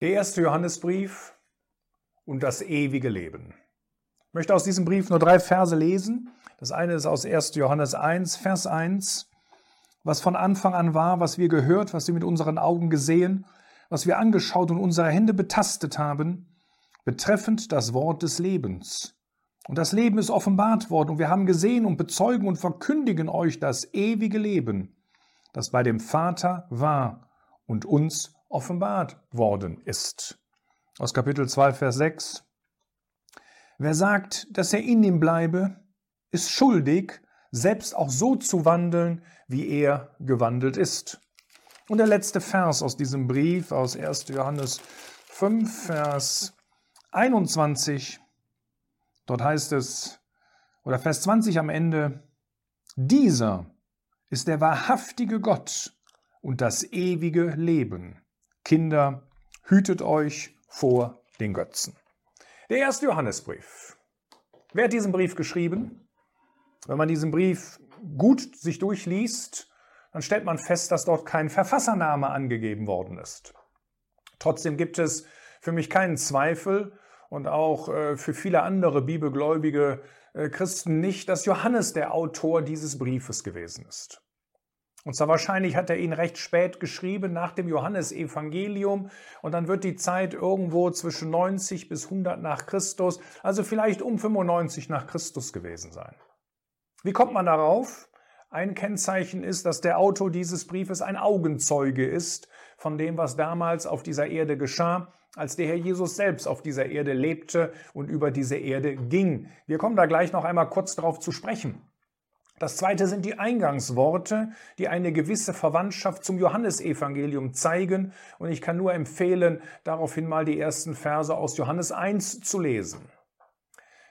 Der erste Johannesbrief und das ewige Leben. Ich möchte aus diesem Brief nur drei Verse lesen. Das eine ist aus 1. Johannes 1, Vers 1. Was von Anfang an war, was wir gehört, was wir mit unseren Augen gesehen, was wir angeschaut und unsere Hände betastet haben, betreffend das Wort des Lebens. Und das Leben ist offenbart worden und wir haben gesehen und bezeugen und verkündigen euch das ewige Leben, das bei dem Vater war und uns offenbart worden ist. Aus Kapitel 2, Vers 6. Wer sagt, dass er in ihm bleibe, ist schuldig, selbst auch so zu wandeln, wie er gewandelt ist. Und der letzte Vers aus diesem Brief, aus 1. Johannes 5, Vers 21, dort heißt es, oder Vers 20 am Ende, dieser ist der wahrhaftige Gott und das ewige Leben. Kinder, hütet euch vor den Götzen. Der erste Johannesbrief. Wer hat diesen Brief geschrieben? Wenn man diesen Brief gut sich durchliest, dann stellt man fest, dass dort kein Verfassername angegeben worden ist. Trotzdem gibt es für mich keinen Zweifel und auch äh, für viele andere bibelgläubige äh, Christen nicht, dass Johannes der Autor dieses Briefes gewesen ist. Und zwar wahrscheinlich hat er ihn recht spät geschrieben, nach dem Johannesevangelium. Und dann wird die Zeit irgendwo zwischen 90 bis 100 nach Christus, also vielleicht um 95 nach Christus gewesen sein. Wie kommt man darauf? Ein Kennzeichen ist, dass der Autor dieses Briefes ein Augenzeuge ist von dem, was damals auf dieser Erde geschah, als der Herr Jesus selbst auf dieser Erde lebte und über diese Erde ging. Wir kommen da gleich noch einmal kurz darauf zu sprechen. Das zweite sind die Eingangsworte, die eine gewisse Verwandtschaft zum Johannesevangelium zeigen. Und ich kann nur empfehlen, daraufhin mal die ersten Verse aus Johannes 1 zu lesen.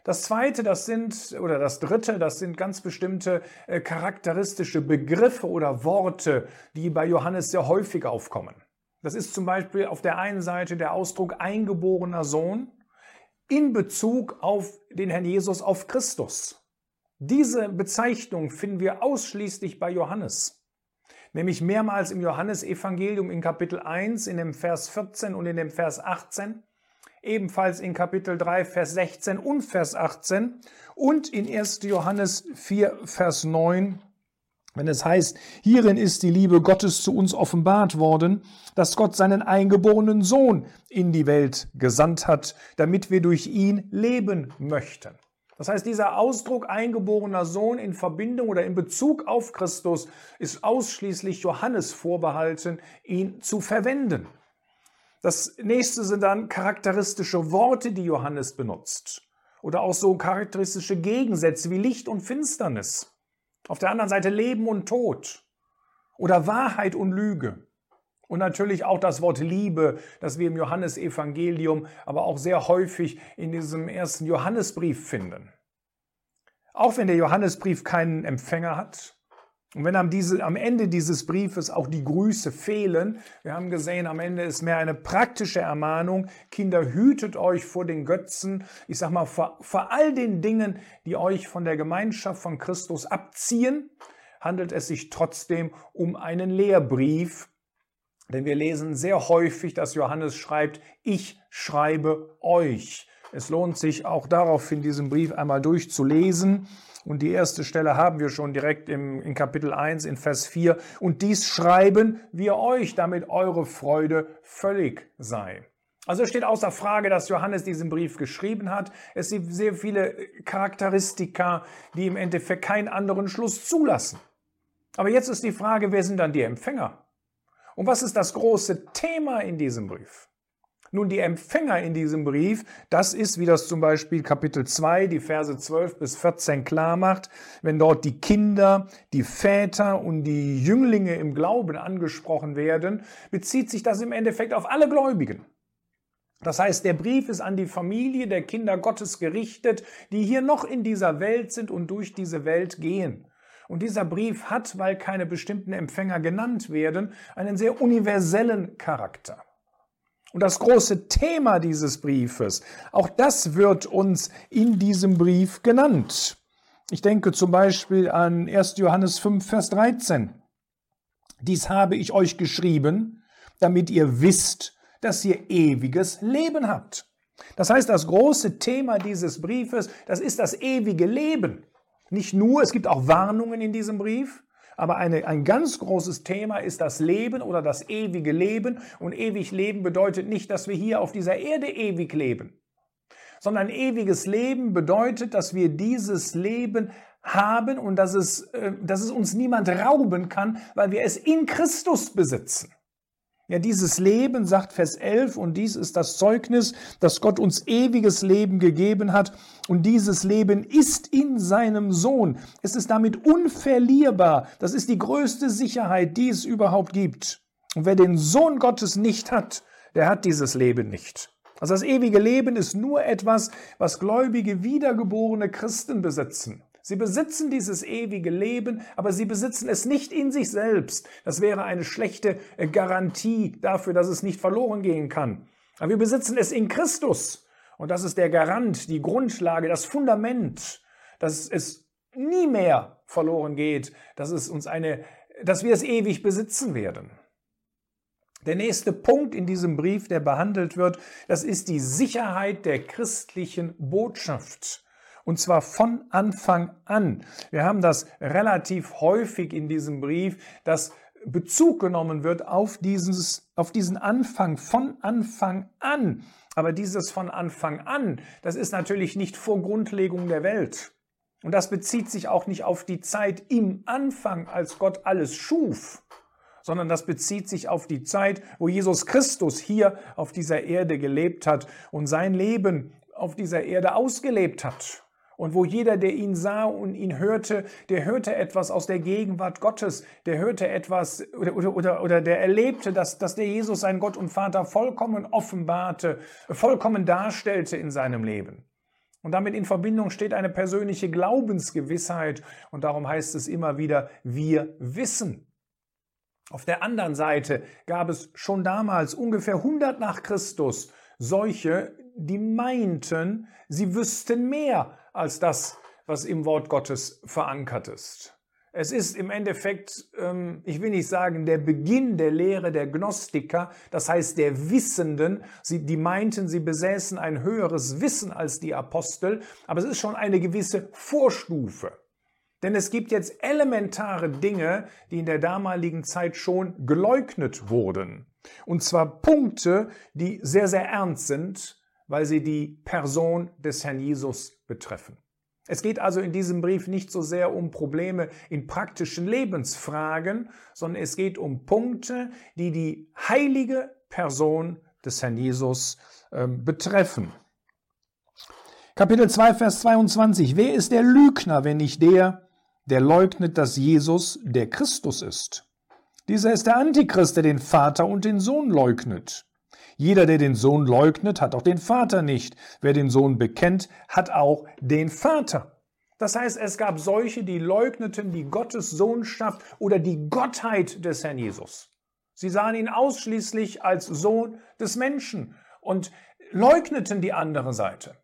Das zweite, das sind, oder das dritte, das sind ganz bestimmte äh, charakteristische Begriffe oder Worte, die bei Johannes sehr häufig aufkommen. Das ist zum Beispiel auf der einen Seite der Ausdruck eingeborener Sohn in Bezug auf den Herrn Jesus, auf Christus. Diese Bezeichnung finden wir ausschließlich bei Johannes, nämlich mehrmals im Johannesevangelium in Kapitel 1, in dem Vers 14 und in dem Vers 18, ebenfalls in Kapitel 3, Vers 16 und Vers 18 und in 1. Johannes 4, Vers 9 wenn es heißt, hierin ist die Liebe Gottes zu uns offenbart worden, dass Gott seinen eingeborenen Sohn in die Welt gesandt hat, damit wir durch ihn leben möchten. Das heißt, dieser Ausdruck eingeborener Sohn in Verbindung oder in Bezug auf Christus ist ausschließlich Johannes vorbehalten, ihn zu verwenden. Das nächste sind dann charakteristische Worte, die Johannes benutzt. Oder auch so charakteristische Gegensätze wie Licht und Finsternis. Auf der anderen Seite Leben und Tod. Oder Wahrheit und Lüge. Und natürlich auch das Wort Liebe, das wir im Johannesevangelium, aber auch sehr häufig in diesem ersten Johannesbrief finden. Auch wenn der Johannesbrief keinen Empfänger hat und wenn am, diese, am Ende dieses Briefes auch die Grüße fehlen, wir haben gesehen, am Ende ist mehr eine praktische Ermahnung, Kinder, hütet euch vor den Götzen, ich sag mal, vor, vor all den Dingen, die euch von der Gemeinschaft von Christus abziehen, handelt es sich trotzdem um einen Lehrbrief, denn wir lesen sehr häufig, dass Johannes schreibt, ich schreibe euch. Es lohnt sich auch daraufhin, diesen Brief einmal durchzulesen. Und die erste Stelle haben wir schon direkt im, in Kapitel 1 in Vers 4. Und dies schreiben wir euch, damit eure Freude völlig sei. Also steht außer Frage, dass Johannes diesen Brief geschrieben hat. Es sind sehr viele Charakteristika, die im Endeffekt keinen anderen Schluss zulassen. Aber jetzt ist die Frage, wer sind dann die Empfänger? Und was ist das große Thema in diesem Brief? Nun, die Empfänger in diesem Brief, das ist, wie das zum Beispiel Kapitel 2, die Verse 12 bis 14 klar macht, wenn dort die Kinder, die Väter und die Jünglinge im Glauben angesprochen werden, bezieht sich das im Endeffekt auf alle Gläubigen. Das heißt, der Brief ist an die Familie der Kinder Gottes gerichtet, die hier noch in dieser Welt sind und durch diese Welt gehen. Und dieser Brief hat, weil keine bestimmten Empfänger genannt werden, einen sehr universellen Charakter. Und das große Thema dieses Briefes, auch das wird uns in diesem Brief genannt. Ich denke zum Beispiel an 1. Johannes 5, Vers 13. Dies habe ich euch geschrieben, damit ihr wisst, dass ihr ewiges Leben habt. Das heißt, das große Thema dieses Briefes, das ist das ewige Leben. Nicht nur, es gibt auch Warnungen in diesem Brief, aber eine, ein ganz großes Thema ist das Leben oder das ewige Leben. Und ewig Leben bedeutet nicht, dass wir hier auf dieser Erde ewig leben, sondern ewiges Leben bedeutet, dass wir dieses Leben haben und dass es, äh, dass es uns niemand rauben kann, weil wir es in Christus besitzen. Ja, dieses Leben, sagt Vers 11, und dies ist das Zeugnis, dass Gott uns ewiges Leben gegeben hat. Und dieses Leben ist in seinem Sohn. Es ist damit unverlierbar. Das ist die größte Sicherheit, die es überhaupt gibt. Und wer den Sohn Gottes nicht hat, der hat dieses Leben nicht. Also das ewige Leben ist nur etwas, was gläubige, wiedergeborene Christen besitzen. Sie besitzen dieses ewige Leben, aber sie besitzen es nicht in sich selbst. Das wäre eine schlechte äh, Garantie dafür, dass es nicht verloren gehen kann. Aber wir besitzen es in Christus. Und das ist der Garant, die Grundlage, das Fundament, dass es nie mehr verloren geht, dass es uns eine, dass wir es ewig besitzen werden. Der nächste Punkt in diesem Brief, der behandelt wird, das ist die Sicherheit der christlichen Botschaft. Und zwar von Anfang an. Wir haben das relativ häufig in diesem Brief, dass Bezug genommen wird auf, dieses, auf diesen Anfang, von Anfang an. Aber dieses von Anfang an, das ist natürlich nicht vor Grundlegung der Welt. Und das bezieht sich auch nicht auf die Zeit im Anfang, als Gott alles schuf, sondern das bezieht sich auf die Zeit, wo Jesus Christus hier auf dieser Erde gelebt hat und sein Leben auf dieser Erde ausgelebt hat und wo jeder, der ihn sah und ihn hörte, der hörte etwas aus der Gegenwart Gottes, der hörte etwas oder, oder, oder, oder der erlebte, dass, dass der Jesus sein Gott und Vater vollkommen offenbarte, vollkommen darstellte in seinem Leben. Und damit in Verbindung steht eine persönliche Glaubensgewissheit und darum heißt es immer wieder, wir wissen. Auf der anderen Seite gab es schon damals, ungefähr 100 nach Christus, solche, die meinten, sie wüssten mehr als das, was im Wort Gottes verankert ist. Es ist im Endeffekt, ähm, ich will nicht sagen, der Beginn der Lehre der Gnostiker, das heißt der Wissenden. Die meinten, sie besäßen ein höheres Wissen als die Apostel, aber es ist schon eine gewisse Vorstufe. Denn es gibt jetzt elementare Dinge, die in der damaligen Zeit schon geleugnet wurden. Und zwar Punkte, die sehr, sehr ernst sind weil sie die Person des Herrn Jesus betreffen. Es geht also in diesem Brief nicht so sehr um Probleme in praktischen Lebensfragen, sondern es geht um Punkte, die die heilige Person des Herrn Jesus äh, betreffen. Kapitel 2, Vers 22. Wer ist der Lügner, wenn nicht der, der leugnet, dass Jesus der Christus ist? Dieser ist der Antichrist, der den Vater und den Sohn leugnet. Jeder, der den Sohn leugnet, hat auch den Vater nicht. Wer den Sohn bekennt, hat auch den Vater. Das heißt, es gab solche, die leugneten die Gottes Sohnschaft oder die Gottheit des Herrn Jesus. Sie sahen ihn ausschließlich als Sohn des Menschen und leugneten die andere Seite.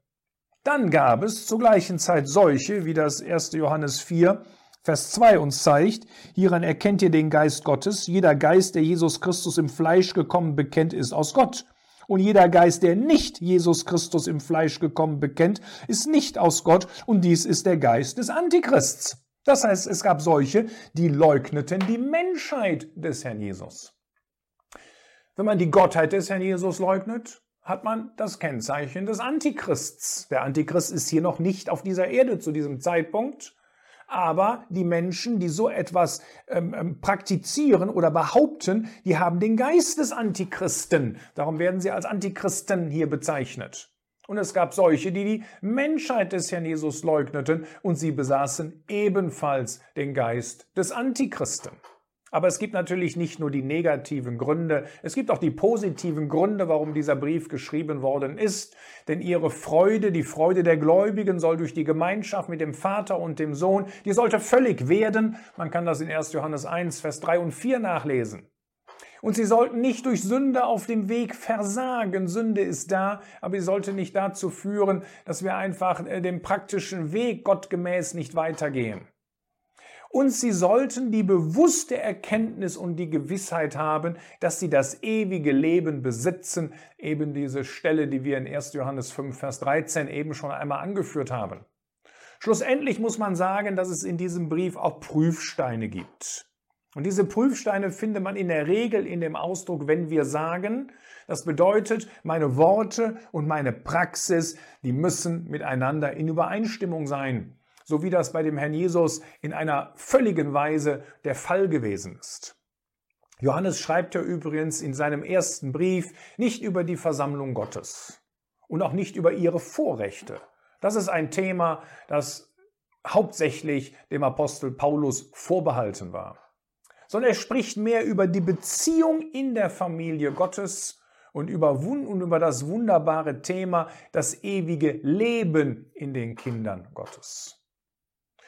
Dann gab es zur gleichen Zeit solche, wie das 1. Johannes 4, Vers 2 uns zeigt, hieran erkennt ihr den Geist Gottes. Jeder Geist, der Jesus Christus im Fleisch gekommen bekennt, ist aus Gott. Und jeder Geist, der nicht Jesus Christus im Fleisch gekommen bekennt, ist nicht aus Gott. Und dies ist der Geist des Antichrists. Das heißt, es gab solche, die leugneten die Menschheit des Herrn Jesus. Wenn man die Gottheit des Herrn Jesus leugnet, hat man das Kennzeichen des Antichrists. Der Antichrist ist hier noch nicht auf dieser Erde zu diesem Zeitpunkt. Aber die Menschen, die so etwas ähm, ähm, praktizieren oder behaupten, die haben den Geist des Antichristen. Darum werden sie als Antichristen hier bezeichnet. Und es gab solche, die die Menschheit des Herrn Jesus leugneten und sie besaßen ebenfalls den Geist des Antichristen. Aber es gibt natürlich nicht nur die negativen Gründe, es gibt auch die positiven Gründe, warum dieser Brief geschrieben worden ist. Denn ihre Freude, die Freude der Gläubigen soll durch die Gemeinschaft mit dem Vater und dem Sohn, die sollte völlig werden. Man kann das in 1. Johannes 1, Vers 3 und 4 nachlesen. Und sie sollten nicht durch Sünde auf dem Weg versagen. Sünde ist da, aber sie sollte nicht dazu führen, dass wir einfach äh, den praktischen Weg gottgemäß nicht weitergehen. Und sie sollten die bewusste Erkenntnis und die Gewissheit haben, dass sie das ewige Leben besitzen, eben diese Stelle, die wir in 1. Johannes 5, Vers 13 eben schon einmal angeführt haben. Schlussendlich muss man sagen, dass es in diesem Brief auch Prüfsteine gibt. Und diese Prüfsteine findet man in der Regel in dem Ausdruck, wenn wir sagen, das bedeutet, meine Worte und meine Praxis, die müssen miteinander in Übereinstimmung sein so wie das bei dem Herrn Jesus in einer völligen Weise der Fall gewesen ist. Johannes schreibt ja übrigens in seinem ersten Brief nicht über die Versammlung Gottes und auch nicht über ihre Vorrechte. Das ist ein Thema, das hauptsächlich dem Apostel Paulus vorbehalten war. Sondern er spricht mehr über die Beziehung in der Familie Gottes und über, und über das wunderbare Thema das ewige Leben in den Kindern Gottes.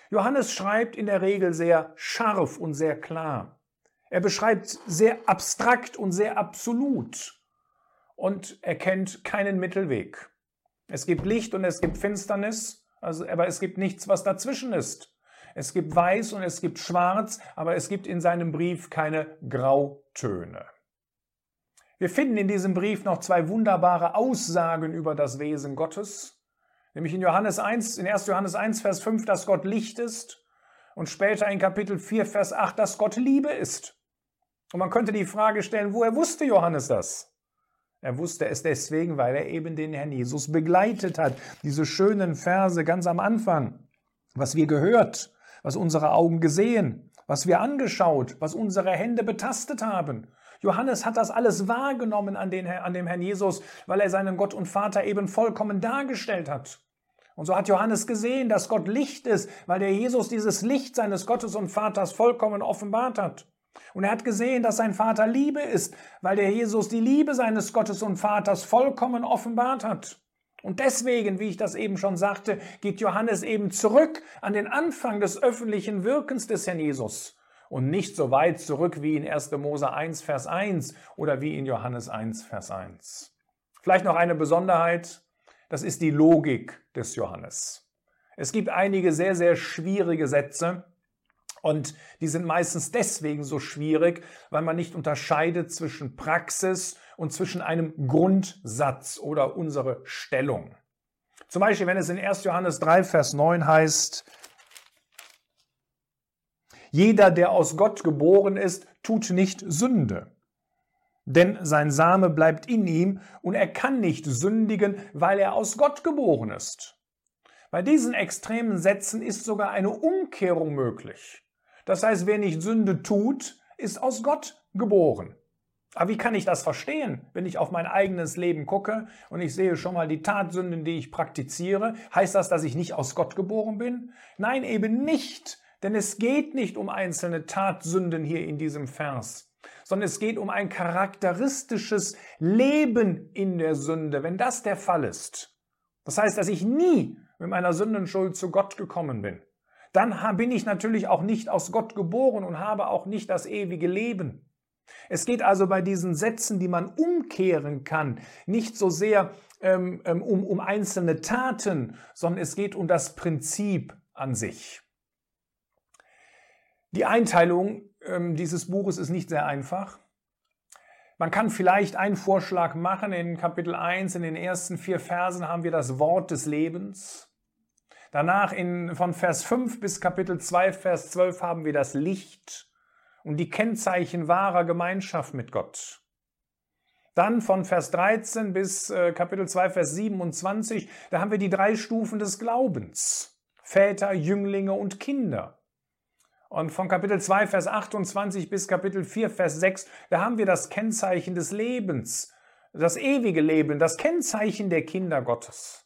Johannes schreibt in der Regel sehr scharf und sehr klar. Er beschreibt sehr abstrakt und sehr absolut und er kennt keinen Mittelweg. Es gibt Licht und es gibt Finsternis, also, aber es gibt nichts, was dazwischen ist. Es gibt Weiß und es gibt Schwarz, aber es gibt in seinem Brief keine Grautöne. Wir finden in diesem Brief noch zwei wunderbare Aussagen über das Wesen Gottes. Nämlich in Johannes 1, in 1. Johannes 1, Vers 5, dass Gott Licht ist und später in Kapitel 4, Vers 8, dass Gott Liebe ist. Und man könnte die Frage stellen, woher wusste Johannes das? Er wusste es deswegen, weil er eben den Herrn Jesus begleitet hat. Diese schönen Verse ganz am Anfang. Was wir gehört, was unsere Augen gesehen, was wir angeschaut, was unsere Hände betastet haben. Johannes hat das alles wahrgenommen an, den, an dem Herrn Jesus, weil er seinen Gott und Vater eben vollkommen dargestellt hat. Und so hat Johannes gesehen, dass Gott Licht ist, weil der Jesus dieses Licht seines Gottes und Vaters vollkommen offenbart hat. Und er hat gesehen, dass sein Vater Liebe ist, weil der Jesus die Liebe seines Gottes und Vaters vollkommen offenbart hat. Und deswegen, wie ich das eben schon sagte, geht Johannes eben zurück an den Anfang des öffentlichen Wirkens des Herrn Jesus und nicht so weit zurück wie in 1. Mose 1, Vers 1 oder wie in Johannes 1, Vers 1. Vielleicht noch eine Besonderheit. Das ist die Logik des Johannes. Es gibt einige sehr, sehr schwierige Sätze und die sind meistens deswegen so schwierig, weil man nicht unterscheidet zwischen Praxis und zwischen einem Grundsatz oder unsere Stellung. Zum Beispiel, wenn es in 1. Johannes 3, Vers 9 heißt, jeder, der aus Gott geboren ist, tut nicht Sünde denn sein Same bleibt in ihm und er kann nicht sündigen, weil er aus Gott geboren ist. Bei diesen extremen Sätzen ist sogar eine Umkehrung möglich. Das heißt, wer nicht Sünde tut, ist aus Gott geboren. Aber wie kann ich das verstehen, wenn ich auf mein eigenes Leben gucke und ich sehe schon mal die Tatsünden, die ich praktiziere? Heißt das, dass ich nicht aus Gott geboren bin? Nein, eben nicht. Denn es geht nicht um einzelne Tatsünden hier in diesem Vers sondern es geht um ein charakteristisches Leben in der Sünde, wenn das der Fall ist. Das heißt, dass ich nie mit meiner Sündenschuld zu Gott gekommen bin. Dann bin ich natürlich auch nicht aus Gott geboren und habe auch nicht das ewige Leben. Es geht also bei diesen Sätzen, die man umkehren kann, nicht so sehr ähm, ähm um, um einzelne Taten, sondern es geht um das Prinzip an sich. Die Einteilung ähm, dieses Buches ist nicht sehr einfach. Man kann vielleicht einen Vorschlag machen. In Kapitel 1, in den ersten vier Versen haben wir das Wort des Lebens. Danach in, von Vers 5 bis Kapitel 2, Vers 12 haben wir das Licht und die Kennzeichen wahrer Gemeinschaft mit Gott. Dann von Vers 13 bis äh, Kapitel 2, Vers 27, da haben wir die drei Stufen des Glaubens. Väter, Jünglinge und Kinder. Und von Kapitel 2, Vers 28 bis Kapitel 4, Vers 6, da haben wir das Kennzeichen des Lebens, das ewige Leben, das Kennzeichen der Kinder Gottes.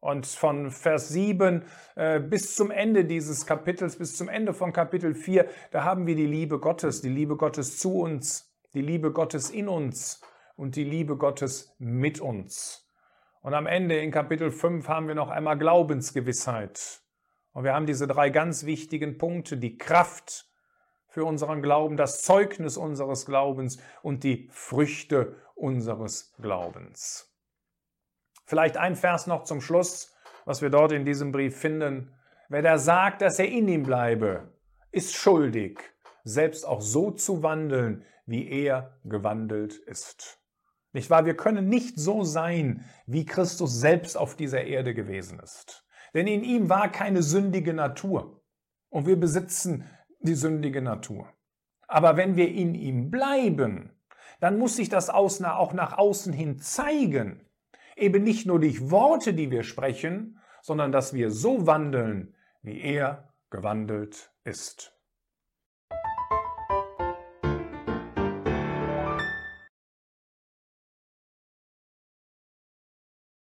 Und von Vers 7 äh, bis zum Ende dieses Kapitels, bis zum Ende von Kapitel 4, da haben wir die Liebe Gottes, die Liebe Gottes zu uns, die Liebe Gottes in uns und die Liebe Gottes mit uns. Und am Ende in Kapitel 5 haben wir noch einmal Glaubensgewissheit. Und wir haben diese drei ganz wichtigen Punkte, die Kraft für unseren Glauben, das Zeugnis unseres Glaubens und die Früchte unseres Glaubens. Vielleicht ein Vers noch zum Schluss, was wir dort in diesem Brief finden. Wer da sagt, dass er in ihm bleibe, ist schuldig, selbst auch so zu wandeln, wie er gewandelt ist. Nicht wahr? Wir können nicht so sein, wie Christus selbst auf dieser Erde gewesen ist. Denn in ihm war keine sündige Natur. Und wir besitzen die sündige Natur. Aber wenn wir in ihm bleiben, dann muss sich das auch nach außen hin zeigen. Eben nicht nur durch Worte, die wir sprechen, sondern dass wir so wandeln, wie er gewandelt ist.